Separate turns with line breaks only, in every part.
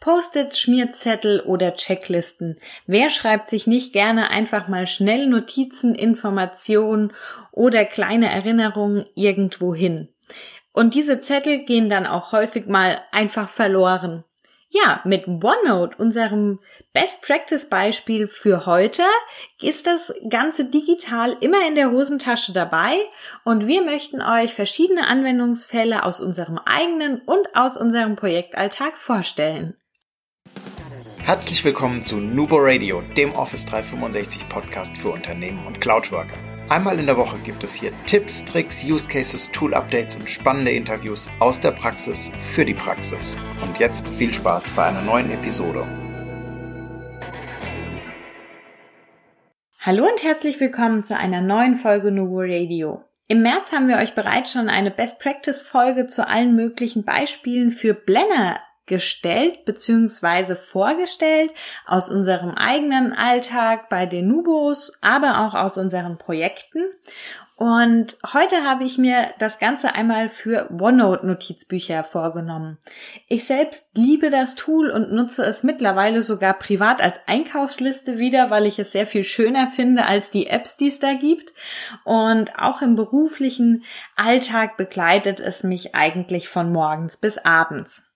Post-its, Schmierzettel oder Checklisten. Wer schreibt sich nicht gerne einfach mal schnell Notizen, Informationen oder kleine Erinnerungen irgendwo hin? Und diese Zettel gehen dann auch häufig mal einfach verloren. Ja, mit OneNote, unserem Best Practice Beispiel für heute, ist das Ganze digital immer in der Hosentasche dabei und wir möchten euch verschiedene Anwendungsfälle aus unserem eigenen und aus unserem Projektalltag vorstellen.
Herzlich willkommen zu Nubo Radio, dem Office 365 Podcast für Unternehmen und Cloudworker. Einmal in der Woche gibt es hier Tipps, Tricks, Use Cases, Tool Updates und spannende Interviews aus der Praxis für die Praxis. Und jetzt viel Spaß bei einer neuen Episode.
Hallo und herzlich willkommen zu einer neuen Folge Nubo Radio. Im März haben wir euch bereits schon eine Best Practice Folge zu allen möglichen Beispielen für Blender gestellt bzw. vorgestellt aus unserem eigenen Alltag bei den Nubos, aber auch aus unseren Projekten. Und heute habe ich mir das Ganze einmal für OneNote-Notizbücher vorgenommen. Ich selbst liebe das Tool und nutze es mittlerweile sogar privat als Einkaufsliste wieder, weil ich es sehr viel schöner finde als die Apps, die es da gibt. Und auch im beruflichen Alltag begleitet es mich eigentlich von morgens bis abends.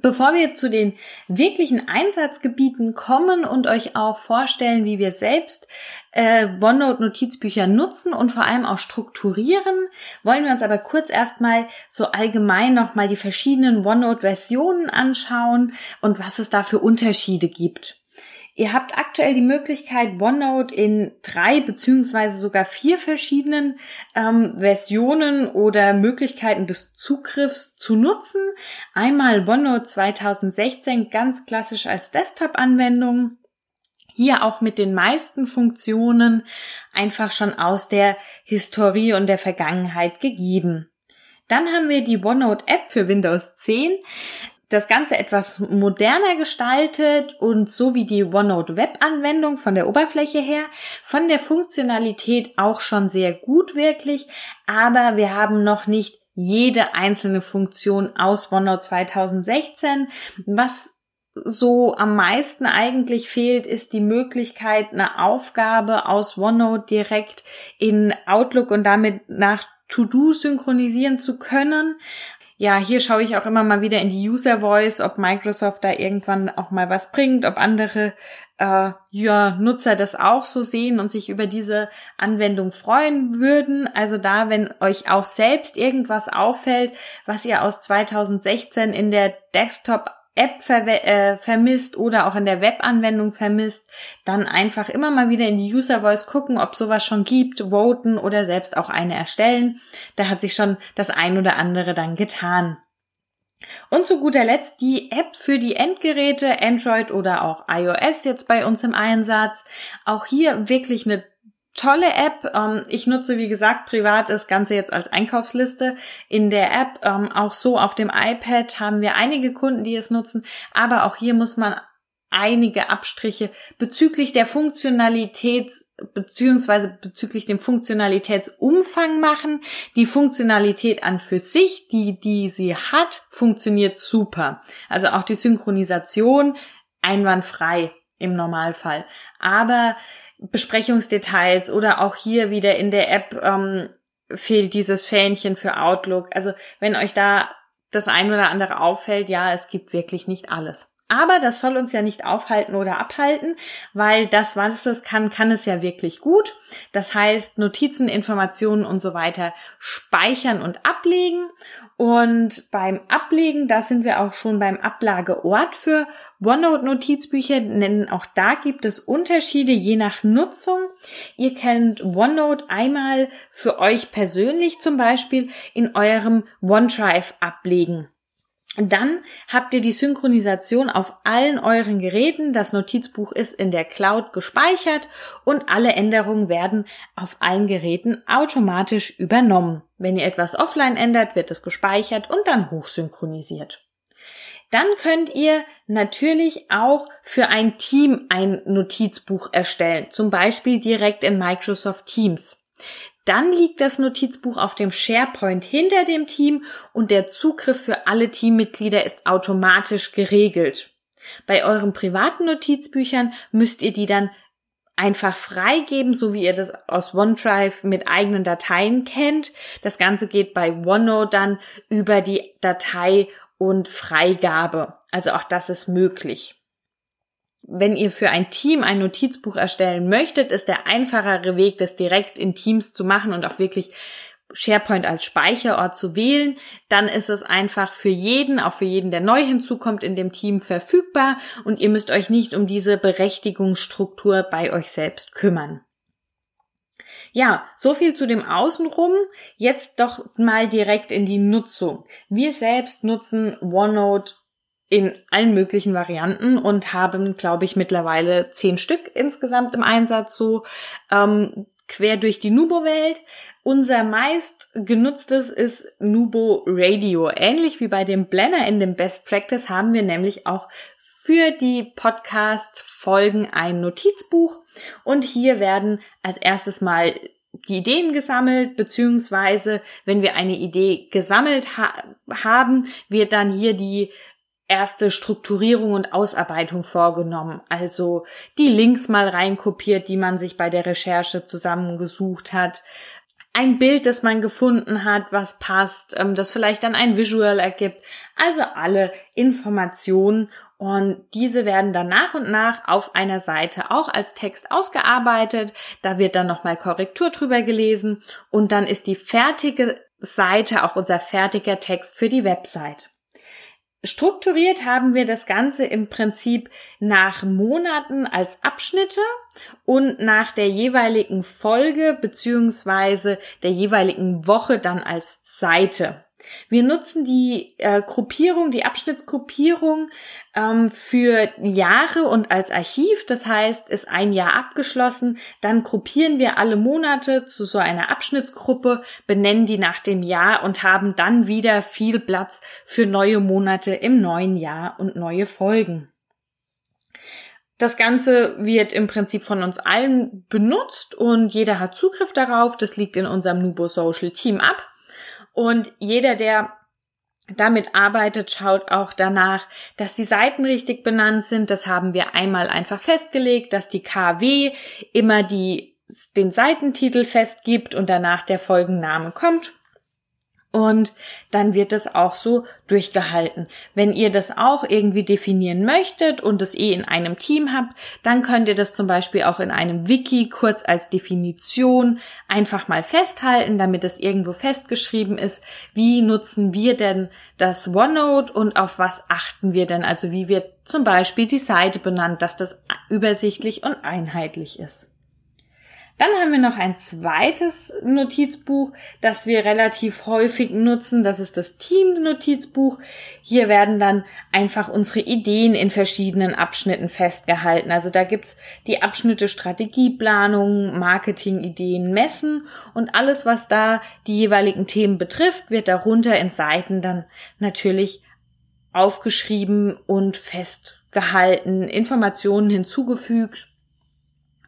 Bevor wir zu den wirklichen Einsatzgebieten kommen und euch auch vorstellen, wie wir selbst äh, OneNote-Notizbücher nutzen und vor allem auch strukturieren, wollen wir uns aber kurz erstmal so allgemein nochmal die verschiedenen OneNote-Versionen anschauen und was es da für Unterschiede gibt. Ihr habt aktuell die Möglichkeit, OneNote in drei beziehungsweise sogar vier verschiedenen ähm, Versionen oder Möglichkeiten des Zugriffs zu nutzen. Einmal OneNote 2016 ganz klassisch als Desktop-Anwendung. Hier auch mit den meisten Funktionen einfach schon aus der Historie und der Vergangenheit gegeben. Dann haben wir die OneNote App für Windows 10 das Ganze etwas moderner gestaltet und so wie die OneNote Web-Anwendung von der Oberfläche her, von der Funktionalität auch schon sehr gut wirklich, aber wir haben noch nicht jede einzelne Funktion aus OneNote 2016. Was so am meisten eigentlich fehlt, ist die Möglichkeit, eine Aufgabe aus OneNote direkt in Outlook und damit nach To-Do synchronisieren zu können ja, hier schaue ich auch immer mal wieder in die User Voice, ob Microsoft da irgendwann auch mal was bringt, ob andere äh, ja, Nutzer das auch so sehen und sich über diese Anwendung freuen würden. Also da, wenn euch auch selbst irgendwas auffällt, was ihr aus 2016 in der Desktop App ver äh, vermisst oder auch in der Webanwendung vermisst, dann einfach immer mal wieder in die User Voice gucken, ob sowas schon gibt, voten oder selbst auch eine erstellen. Da hat sich schon das ein oder andere dann getan. Und zu guter Letzt die App für die Endgeräte, Android oder auch iOS jetzt bei uns im Einsatz. Auch hier wirklich eine tolle App. Ähm, ich nutze, wie gesagt, privat das Ganze jetzt als Einkaufsliste in der App. Ähm, auch so auf dem iPad haben wir einige Kunden, die es nutzen. Aber auch hier muss man einige Abstriche bezüglich der Funktionalitäts beziehungsweise bezüglich dem Funktionalitätsumfang machen. Die Funktionalität an für sich, die, die sie hat, funktioniert super. Also auch die Synchronisation einwandfrei im Normalfall. Aber Besprechungsdetails oder auch hier wieder in der App ähm, fehlt dieses Fähnchen für Outlook. Also wenn euch da das ein oder andere auffällt, ja, es gibt wirklich nicht alles. Aber das soll uns ja nicht aufhalten oder abhalten, weil das, was es kann, kann es ja wirklich gut. Das heißt, Notizen, Informationen und so weiter speichern und ablegen. Und beim Ablegen, da sind wir auch schon beim Ablageort für OneNote-Notizbücher, denn auch da gibt es Unterschiede je nach Nutzung. Ihr könnt OneNote einmal für euch persönlich zum Beispiel in eurem OneDrive ablegen. Dann habt ihr die Synchronisation auf allen euren Geräten. Das Notizbuch ist in der Cloud gespeichert und alle Änderungen werden auf allen Geräten automatisch übernommen. Wenn ihr etwas offline ändert, wird es gespeichert und dann hochsynchronisiert. Dann könnt ihr natürlich auch für ein Team ein Notizbuch erstellen, zum Beispiel direkt in Microsoft Teams. Dann liegt das Notizbuch auf dem SharePoint hinter dem Team und der Zugriff für alle Teammitglieder ist automatisch geregelt. Bei euren privaten Notizbüchern müsst ihr die dann einfach freigeben, so wie ihr das aus OneDrive mit eigenen Dateien kennt. Das Ganze geht bei OneNote dann über die Datei und Freigabe. Also auch das ist möglich. Wenn ihr für ein Team ein Notizbuch erstellen möchtet, ist der einfachere Weg, das direkt in Teams zu machen und auch wirklich SharePoint als Speicherort zu wählen, dann ist es einfach für jeden, auch für jeden, der neu hinzukommt, in dem Team verfügbar und ihr müsst euch nicht um diese Berechtigungsstruktur bei euch selbst kümmern. Ja, so viel zu dem Außenrum. Jetzt doch mal direkt in die Nutzung. Wir selbst nutzen OneNote in allen möglichen Varianten und haben, glaube ich, mittlerweile zehn Stück insgesamt im Einsatz so ähm, quer durch die Nubo-Welt. Unser meist genutztes ist Nubo Radio. Ähnlich wie bei dem Blender in dem Best Practice haben wir nämlich auch für die Podcast-Folgen ein Notizbuch und hier werden als erstes mal die Ideen gesammelt, beziehungsweise wenn wir eine Idee gesammelt ha haben, wird dann hier die erste Strukturierung und Ausarbeitung vorgenommen. Also die Links mal reinkopiert, die man sich bei der Recherche zusammengesucht hat. Ein Bild, das man gefunden hat, was passt, ähm, das vielleicht dann ein Visual ergibt. Also alle Informationen und diese werden dann nach und nach auf einer Seite auch als Text ausgearbeitet. Da wird dann nochmal Korrektur drüber gelesen und dann ist die fertige Seite auch unser fertiger Text für die Website. Strukturiert haben wir das Ganze im Prinzip nach Monaten als Abschnitte und nach der jeweiligen Folge beziehungsweise der jeweiligen Woche dann als Seite. Wir nutzen die äh, Gruppierung, die Abschnittsgruppierung ähm, für Jahre und als Archiv. Das heißt, ist ein Jahr abgeschlossen, dann gruppieren wir alle Monate zu so einer Abschnittsgruppe, benennen die nach dem Jahr und haben dann wieder viel Platz für neue Monate im neuen Jahr und neue Folgen. Das Ganze wird im Prinzip von uns allen benutzt und jeder hat Zugriff darauf. Das liegt in unserem Nubo Social Team ab. Und jeder, der damit arbeitet, schaut auch danach, dass die Seiten richtig benannt sind. Das haben wir einmal einfach festgelegt, dass die KW immer die, den Seitentitel festgibt und danach der Folgenname kommt. Und dann wird das auch so durchgehalten. Wenn ihr das auch irgendwie definieren möchtet und es eh in einem Team habt, dann könnt ihr das zum Beispiel auch in einem Wiki kurz als Definition einfach mal festhalten, damit es irgendwo festgeschrieben ist. Wie nutzen wir denn das OneNote und auf was achten wir denn? Also wie wird zum Beispiel die Seite benannt, dass das übersichtlich und einheitlich ist. Dann haben wir noch ein zweites Notizbuch, das wir relativ häufig nutzen. Das ist das Team-Notizbuch. Hier werden dann einfach unsere Ideen in verschiedenen Abschnitten festgehalten. Also da gibt's die Abschnitte Strategieplanung, Marketingideen, Messen und alles, was da die jeweiligen Themen betrifft, wird darunter in Seiten dann natürlich aufgeschrieben und festgehalten, Informationen hinzugefügt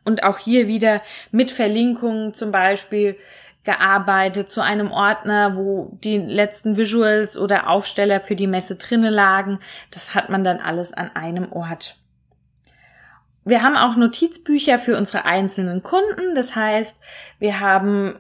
und auch hier wieder mit Verlinkungen zum Beispiel gearbeitet zu einem Ordner, wo die letzten Visuals oder Aufsteller für die Messe drinne lagen. Das hat man dann alles an einem Ort. Wir haben auch Notizbücher für unsere einzelnen Kunden. Das heißt, wir haben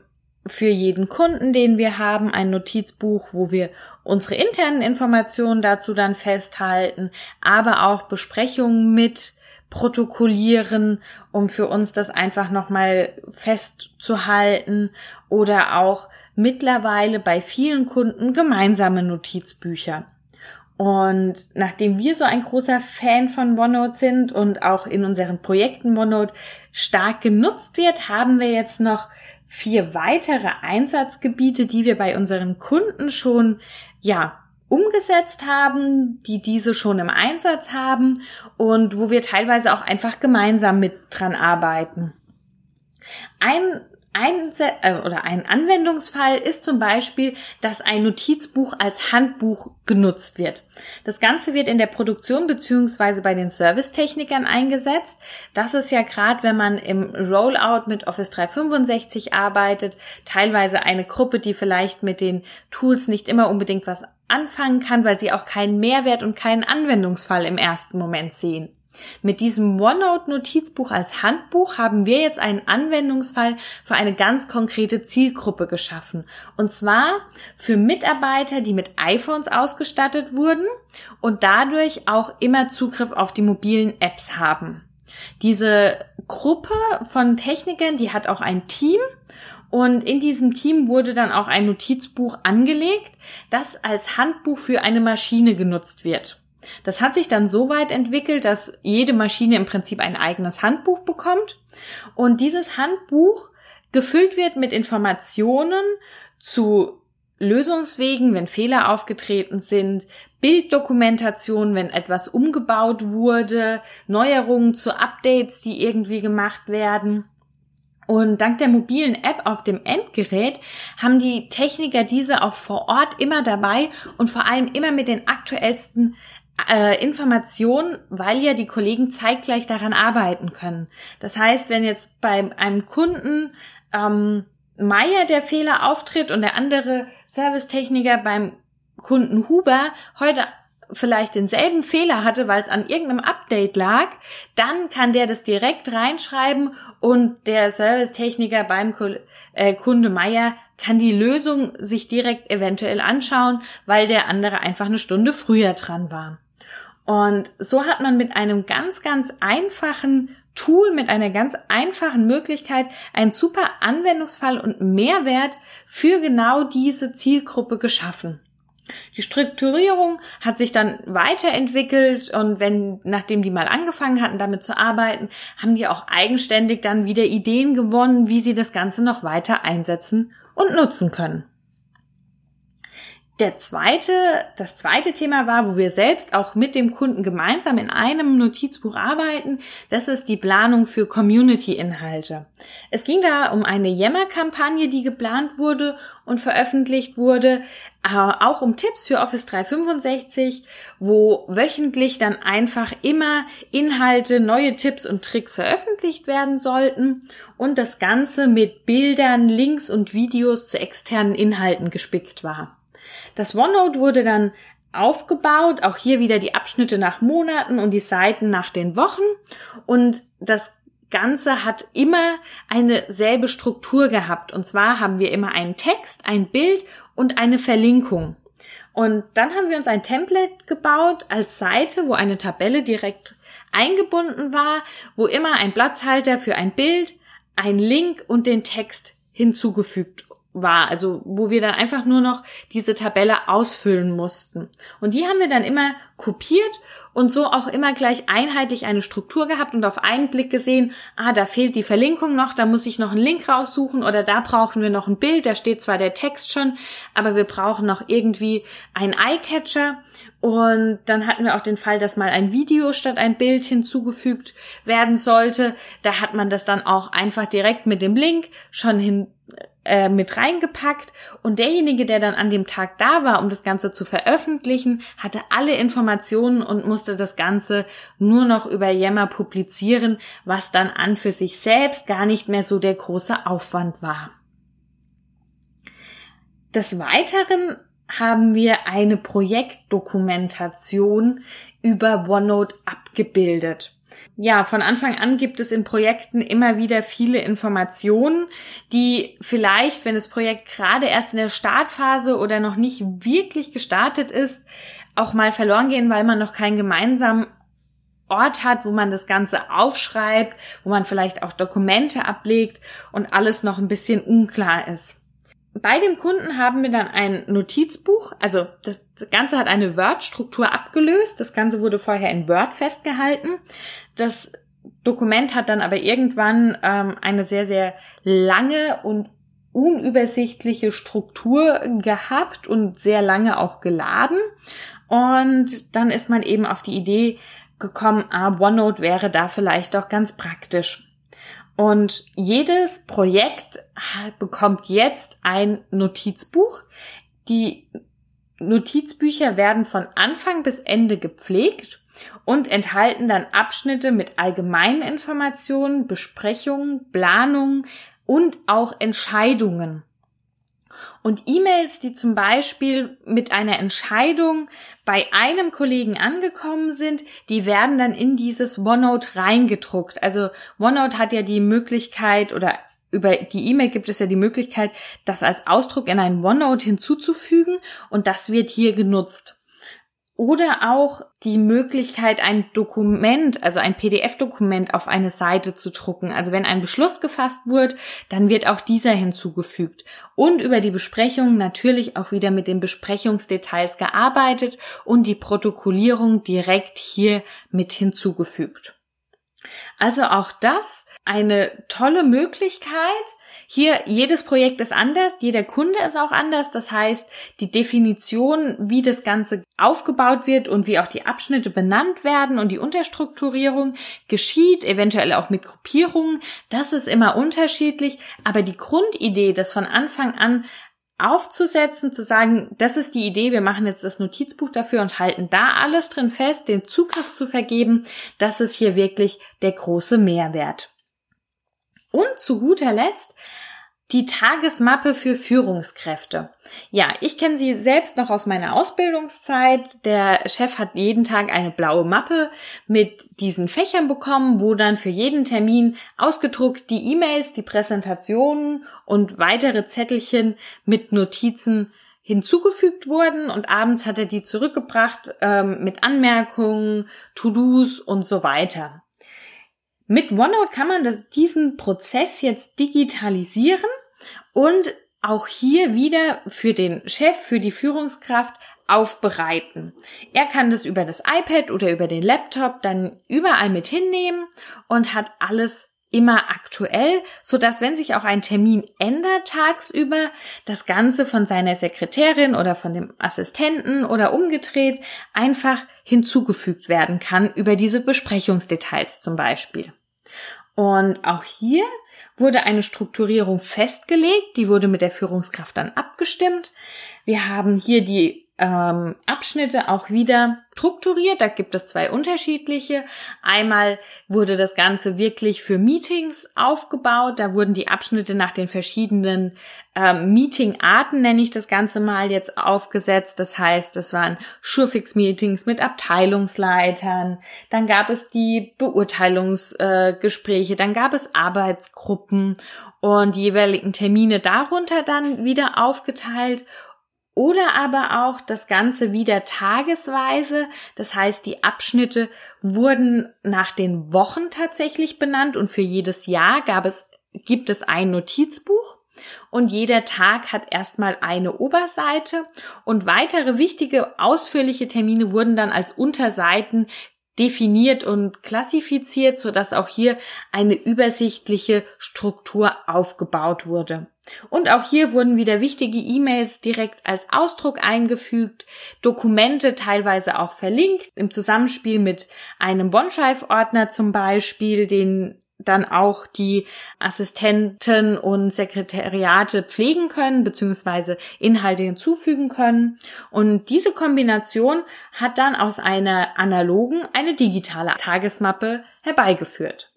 für jeden Kunden, den wir haben, ein Notizbuch, wo wir unsere internen Informationen dazu dann festhalten, aber auch Besprechungen mit protokollieren, um für uns das einfach nochmal festzuhalten oder auch mittlerweile bei vielen Kunden gemeinsame Notizbücher. Und nachdem wir so ein großer Fan von OneNote sind und auch in unseren Projekten OneNote stark genutzt wird, haben wir jetzt noch vier weitere Einsatzgebiete, die wir bei unseren Kunden schon, ja, umgesetzt haben, die diese schon im Einsatz haben und wo wir teilweise auch einfach gemeinsam mit dran arbeiten. Ein ein, äh, oder ein Anwendungsfall ist zum Beispiel, dass ein Notizbuch als Handbuch genutzt wird. Das Ganze wird in der Produktion beziehungsweise bei den Servicetechnikern eingesetzt. Das ist ja gerade, wenn man im Rollout mit Office 365 arbeitet, teilweise eine Gruppe, die vielleicht mit den Tools nicht immer unbedingt was anfangen kann, weil sie auch keinen Mehrwert und keinen Anwendungsfall im ersten Moment sehen. Mit diesem OneNote-Notizbuch als Handbuch haben wir jetzt einen Anwendungsfall für eine ganz konkrete Zielgruppe geschaffen. Und zwar für Mitarbeiter, die mit iPhones ausgestattet wurden und dadurch auch immer Zugriff auf die mobilen Apps haben. Diese Gruppe von Technikern, die hat auch ein Team und in diesem Team wurde dann auch ein Notizbuch angelegt, das als Handbuch für eine Maschine genutzt wird. Das hat sich dann so weit entwickelt, dass jede Maschine im Prinzip ein eigenes Handbuch bekommt und dieses Handbuch gefüllt wird mit Informationen zu Lösungswegen, wenn Fehler aufgetreten sind, Bilddokumentation, wenn etwas umgebaut wurde, Neuerungen zu Updates, die irgendwie gemacht werden. Und dank der mobilen App auf dem Endgerät haben die Techniker diese auch vor Ort immer dabei und vor allem immer mit den aktuellsten äh, Information, weil ja die Kollegen zeitgleich daran arbeiten können. Das heißt, wenn jetzt bei einem Kunden ähm, Meier der Fehler auftritt und der andere Servicetechniker beim Kunden Huber heute vielleicht denselben Fehler hatte, weil es an irgendeinem Update lag, dann kann der das direkt reinschreiben und der Servicetechniker beim äh, Kunde Meier kann die Lösung sich direkt eventuell anschauen, weil der andere einfach eine Stunde früher dran war. Und so hat man mit einem ganz, ganz einfachen Tool, mit einer ganz einfachen Möglichkeit einen super Anwendungsfall und Mehrwert für genau diese Zielgruppe geschaffen. Die Strukturierung hat sich dann weiterentwickelt und wenn, nachdem die mal angefangen hatten, damit zu arbeiten, haben die auch eigenständig dann wieder Ideen gewonnen, wie sie das Ganze noch weiter einsetzen und nutzen können. Der zweite, das zweite Thema war, wo wir selbst auch mit dem Kunden gemeinsam in einem Notizbuch arbeiten, das ist die Planung für Community-Inhalte. Es ging da um eine Yammer-Kampagne, die geplant wurde und veröffentlicht wurde, äh, auch um Tipps für Office 365, wo wöchentlich dann einfach immer Inhalte, neue Tipps und Tricks veröffentlicht werden sollten und das Ganze mit Bildern, Links und Videos zu externen Inhalten gespickt war. Das OneNote wurde dann aufgebaut, auch hier wieder die Abschnitte nach Monaten und die Seiten nach den Wochen und das Ganze hat immer eine selbe Struktur gehabt. Und zwar haben wir immer einen Text, ein Bild und eine Verlinkung. Und dann haben wir uns ein Template gebaut als Seite, wo eine Tabelle direkt eingebunden war, wo immer ein Platzhalter für ein Bild, ein Link und den Text hinzugefügt war, also wo wir dann einfach nur noch diese Tabelle ausfüllen mussten. Und die haben wir dann immer kopiert und so auch immer gleich einheitlich eine Struktur gehabt und auf einen Blick gesehen, ah, da fehlt die Verlinkung noch, da muss ich noch einen Link raussuchen oder da brauchen wir noch ein Bild, da steht zwar der Text schon, aber wir brauchen noch irgendwie ein Eyecatcher und dann hatten wir auch den Fall, dass mal ein Video statt ein Bild hinzugefügt werden sollte. Da hat man das dann auch einfach direkt mit dem Link schon hin äh, mit reingepackt und derjenige, der dann an dem Tag da war, um das Ganze zu veröffentlichen, hatte alle Informationen und musste das Ganze nur noch über Yammer publizieren, was dann an für sich selbst gar nicht mehr so der große Aufwand war. Des Weiteren haben wir eine Projektdokumentation über OneNote abgebildet. Ja, von Anfang an gibt es in Projekten immer wieder viele Informationen, die vielleicht, wenn das Projekt gerade erst in der Startphase oder noch nicht wirklich gestartet ist, auch mal verloren gehen, weil man noch keinen gemeinsamen Ort hat, wo man das Ganze aufschreibt, wo man vielleicht auch Dokumente ablegt und alles noch ein bisschen unklar ist bei dem Kunden haben wir dann ein Notizbuch, also das Ganze hat eine Word-Struktur abgelöst, das Ganze wurde vorher in Word festgehalten. Das Dokument hat dann aber irgendwann ähm, eine sehr, sehr lange und unübersichtliche Struktur gehabt und sehr lange auch geladen. Und dann ist man eben auf die Idee gekommen, ah, OneNote wäre da vielleicht doch ganz praktisch. Und jedes Projekt bekommt jetzt ein Notizbuch. Die Notizbücher werden von Anfang bis Ende gepflegt und enthalten dann Abschnitte mit allgemeinen Informationen, Besprechungen, Planungen und auch Entscheidungen. Und E-Mails, die zum Beispiel mit einer Entscheidung bei einem Kollegen angekommen sind, die werden dann in dieses OneNote reingedruckt. Also OneNote hat ja die Möglichkeit oder über die E-Mail gibt es ja die Möglichkeit, das als Ausdruck in ein OneNote hinzuzufügen und das wird hier genutzt. Oder auch die Möglichkeit, ein Dokument, also ein PDF-Dokument auf eine Seite zu drucken. Also wenn ein Beschluss gefasst wird, dann wird auch dieser hinzugefügt. Und über die Besprechung natürlich auch wieder mit den Besprechungsdetails gearbeitet und die Protokollierung direkt hier mit hinzugefügt. Also auch das eine tolle Möglichkeit. Hier, jedes Projekt ist anders, jeder Kunde ist auch anders. Das heißt, die Definition, wie das Ganze aufgebaut wird und wie auch die Abschnitte benannt werden und die Unterstrukturierung geschieht, eventuell auch mit Gruppierungen, das ist immer unterschiedlich. Aber die Grundidee, das von Anfang an aufzusetzen, zu sagen, das ist die Idee, wir machen jetzt das Notizbuch dafür und halten da alles drin fest, den Zugriff zu vergeben, das ist hier wirklich der große Mehrwert. Und zu guter Letzt die Tagesmappe für Führungskräfte. Ja, ich kenne sie selbst noch aus meiner Ausbildungszeit. Der Chef hat jeden Tag eine blaue Mappe mit diesen Fächern bekommen, wo dann für jeden Termin ausgedruckt die E-Mails, die Präsentationen und weitere Zettelchen mit Notizen hinzugefügt wurden und abends hat er die zurückgebracht ähm, mit Anmerkungen, To-Dos und so weiter. Mit OneNote kann man diesen Prozess jetzt digitalisieren und auch hier wieder für den Chef, für die Führungskraft aufbereiten. Er kann das über das iPad oder über den Laptop dann überall mit hinnehmen und hat alles immer aktuell, so dass wenn sich auch ein Termin ändert tagsüber, das Ganze von seiner Sekretärin oder von dem Assistenten oder umgedreht einfach hinzugefügt werden kann über diese Besprechungsdetails zum Beispiel. Und auch hier wurde eine Strukturierung festgelegt, die wurde mit der Führungskraft dann abgestimmt. Wir haben hier die ähm, Abschnitte auch wieder strukturiert. Da gibt es zwei unterschiedliche. Einmal wurde das Ganze wirklich für Meetings aufgebaut. Da wurden die Abschnitte nach den verschiedenen ähm, Meetingarten, nenne ich das Ganze mal, jetzt aufgesetzt. Das heißt, es waren Surefix-Meetings mit Abteilungsleitern. Dann gab es die Beurteilungsgespräche. Äh, dann gab es Arbeitsgruppen und die jeweiligen Termine darunter dann wieder aufgeteilt oder aber auch das Ganze wieder tagesweise. Das heißt, die Abschnitte wurden nach den Wochen tatsächlich benannt und für jedes Jahr gab es, gibt es ein Notizbuch. Und jeder Tag hat erstmal eine Oberseite und weitere wichtige ausführliche Termine wurden dann als Unterseiten definiert und klassifiziert, so dass auch hier eine übersichtliche Struktur aufgebaut wurde. Und auch hier wurden wieder wichtige E-Mails direkt als Ausdruck eingefügt, Dokumente teilweise auch verlinkt, im Zusammenspiel mit einem OneDrive-Ordner zum Beispiel, den dann auch die Assistenten und Sekretariate pflegen können, beziehungsweise Inhalte hinzufügen können. Und diese Kombination hat dann aus einer analogen eine digitale Tagesmappe herbeigeführt.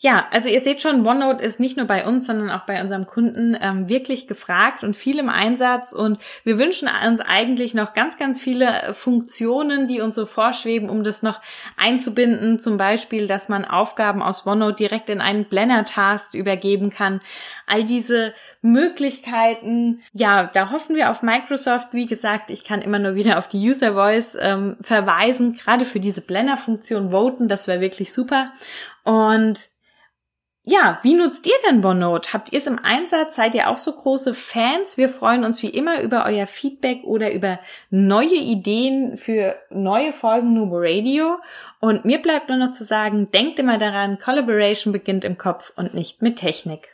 Ja, also ihr seht schon, OneNote ist nicht nur bei uns, sondern auch bei unserem Kunden ähm, wirklich gefragt und viel im Einsatz. Und wir wünschen uns eigentlich noch ganz, ganz viele Funktionen, die uns so vorschweben, um das noch einzubinden. Zum Beispiel, dass man Aufgaben aus OneNote direkt in einen Blender-Task übergeben kann. All diese Möglichkeiten, ja, da hoffen wir auf Microsoft. Wie gesagt, ich kann immer nur wieder auf die User Voice ähm, verweisen. Gerade für diese Blender-Funktion voten, das wäre wirklich super. Und ja, wie nutzt ihr denn OneNote? Habt ihr es im Einsatz? Seid ihr auch so große Fans? Wir freuen uns wie immer über euer Feedback oder über neue Ideen für neue Folgen Nubo Radio. Und mir bleibt nur noch zu sagen, denkt immer daran, Collaboration beginnt im Kopf und nicht mit Technik.